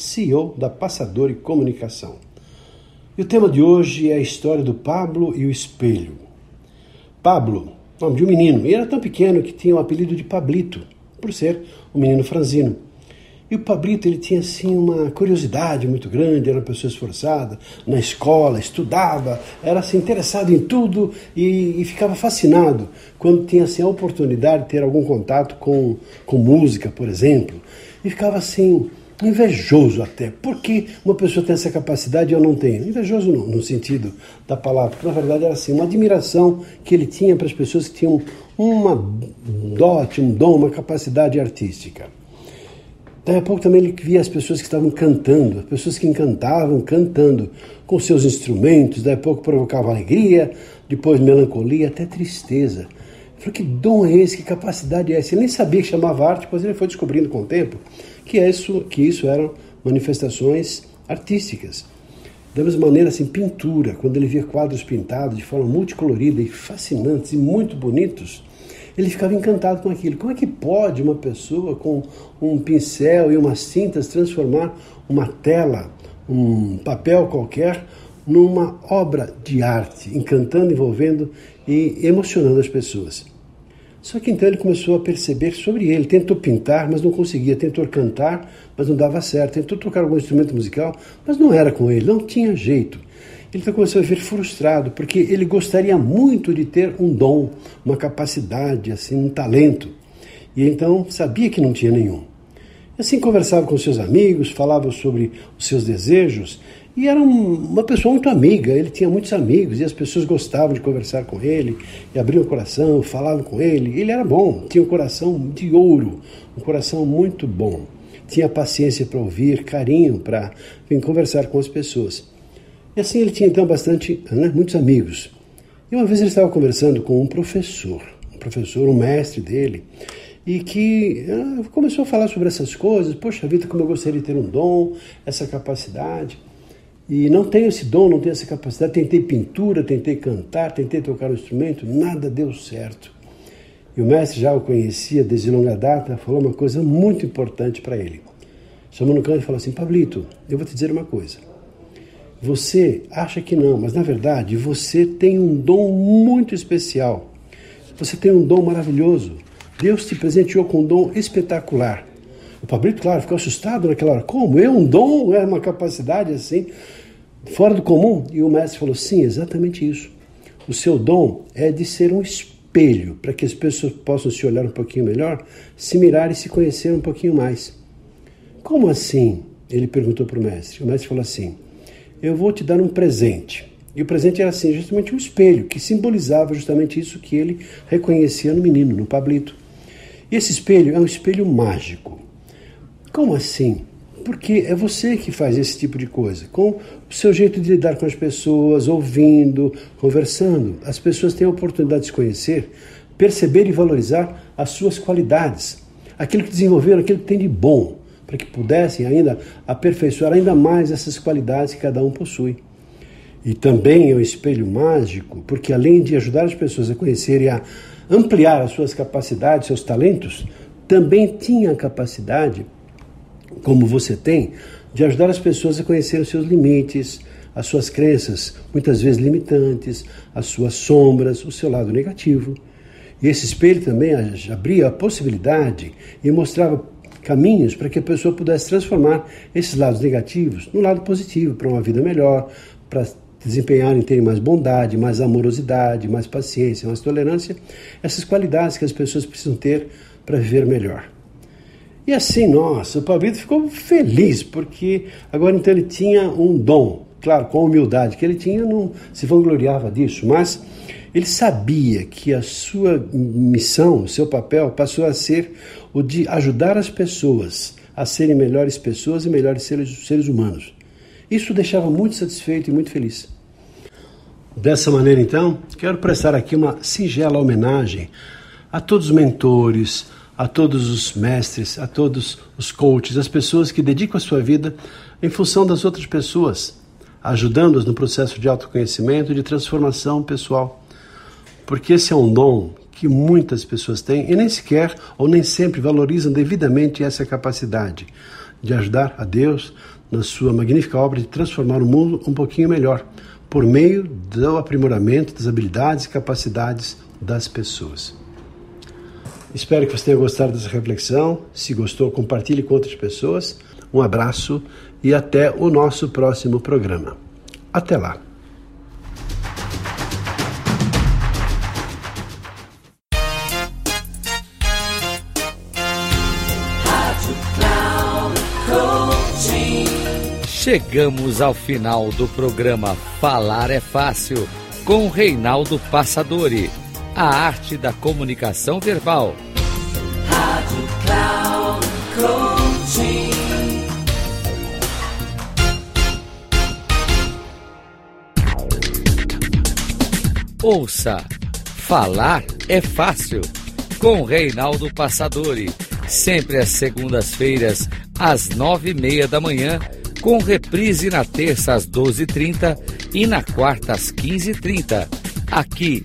CEO da Passadori Comunicação. E o tema de hoje é a história do Pablo e o espelho. Pablo, nome de um menino, e era tão pequeno que tinha o apelido de Pablito, por ser um menino franzino. E o Pablito ele tinha assim uma curiosidade muito grande, era uma pessoa esforçada na escola, estudava, era assim, interessado em tudo e, e, ficava fascinado quando tinha assim, a oportunidade de ter algum contato com, com música, por exemplo. E ficava assim, invejoso até. Por que uma pessoa tem essa capacidade e eu não tenho? Invejoso no, no sentido da palavra, porque na verdade era assim, uma admiração que ele tinha para as pessoas que tinham uma dote, um dom, uma capacidade artística. Daí a pouco também ele via as pessoas que estavam cantando, as pessoas que encantavam cantando com seus instrumentos, daí a pouco provocava alegria, depois melancolia, até tristeza. Falou, que dom é esse, que capacidade é essa? Ele nem sabia que chamava arte, depois ele foi descobrindo com o tempo que isso, que isso eram manifestações artísticas. Da mesma maneira, assim, pintura, quando ele via quadros pintados de forma multicolorida e fascinantes e muito bonitos, ele ficava encantado com aquilo. Como é que pode uma pessoa com um pincel e umas tintas transformar uma tela, um papel qualquer, numa obra de arte, encantando, envolvendo e emocionando as pessoas? Só que então ele começou a perceber sobre ele. Tentou pintar, mas não conseguia. Tentou cantar, mas não dava certo. Tentou tocar algum instrumento musical, mas não era com ele, não tinha jeito ele então começou a ver frustrado, porque ele gostaria muito de ter um dom, uma capacidade, assim, um talento. E então sabia que não tinha nenhum. Assim conversava com seus amigos, falava sobre os seus desejos, e era um, uma pessoa muito amiga, ele tinha muitos amigos, e as pessoas gostavam de conversar com ele, e abriam o coração, falavam com ele. Ele era bom, tinha um coração de ouro, um coração muito bom. Tinha paciência para ouvir, carinho para vir conversar com as pessoas. E assim ele tinha então bastante, né, muitos amigos. E uma vez ele estava conversando com um professor, um professor, um mestre dele, e que ah, começou a falar sobre essas coisas. Poxa vida, como eu gostaria de ter um dom, essa capacidade. E não tenho esse dom, não tenho essa capacidade. Tentei pintura, tentei cantar, tentei tocar o um instrumento, nada deu certo. E o mestre já o conhecia desde longa data, falou uma coisa muito importante para ele. Chamou no canto e falou assim: Pablito, eu vou te dizer uma coisa. Você acha que não, mas na verdade você tem um dom muito especial. Você tem um dom maravilhoso. Deus te presenteou com um dom espetacular. O Pablito, claro, ficou assustado naquela hora. Como? Eu, um dom? É uma capacidade assim, fora do comum? E o mestre falou: sim, exatamente isso. O seu dom é de ser um espelho, para que as pessoas possam se olhar um pouquinho melhor, se mirar e se conhecer um pouquinho mais. Como assim? Ele perguntou para o mestre. O mestre falou assim: eu vou te dar um presente. E o presente era assim, justamente um espelho, que simbolizava justamente isso que ele reconhecia no menino, no Pablito. E esse espelho é um espelho mágico. Como assim? Porque é você que faz esse tipo de coisa, com o seu jeito de lidar com as pessoas, ouvindo, conversando. As pessoas têm a oportunidade de se conhecer, perceber e valorizar as suas qualidades, aquilo que desenvolveram, aquilo que tem de bom para que pudessem ainda aperfeiçoar ainda mais essas qualidades que cada um possui. E também é um espelho mágico, porque além de ajudar as pessoas a conhecerem e a ampliar as suas capacidades, seus talentos, também tinha a capacidade, como você tem, de ajudar as pessoas a conhecer os seus limites, as suas crenças, muitas vezes limitantes, as suas sombras, o seu lado negativo. E esse espelho também abria a possibilidade e mostrava caminhos para que a pessoa pudesse transformar esses lados negativos no lado positivo, para uma vida melhor, para desempenharem, terem mais bondade, mais amorosidade, mais paciência, mais tolerância, essas qualidades que as pessoas precisam ter para viver melhor. E assim, nossa, o Pablito ficou feliz, porque agora então ele tinha um dom, claro, com a humildade que ele tinha, não se vangloriava disso, mas ele sabia que a sua missão, o seu papel, passou a ser o de ajudar as pessoas a serem melhores pessoas e melhores seres, seres humanos. Isso deixava muito satisfeito e muito feliz. Dessa maneira, então, quero prestar aqui uma singela homenagem a todos os mentores, a todos os mestres, a todos os coaches, as pessoas que dedicam a sua vida em função das outras pessoas, ajudando-as no processo de autoconhecimento e de transformação pessoal. Porque esse é um dom que muitas pessoas têm e nem sequer ou nem sempre valorizam devidamente essa capacidade de ajudar a Deus na sua magnífica obra de transformar o mundo um pouquinho melhor, por meio do aprimoramento das habilidades e capacidades das pessoas. Espero que você tenha gostado dessa reflexão. Se gostou, compartilhe com outras pessoas. Um abraço e até o nosso próximo programa. Até lá! Chegamos ao final do programa Falar é Fácil com Reinaldo Passadori. A arte da comunicação verbal. Rádio Cloud Coaching. Ouça Falar é Fácil com Reinaldo Passadori. Sempre às segundas-feiras, às nove e meia da manhã com reprise na terça às 12h30 e na quarta às 15h30, aqui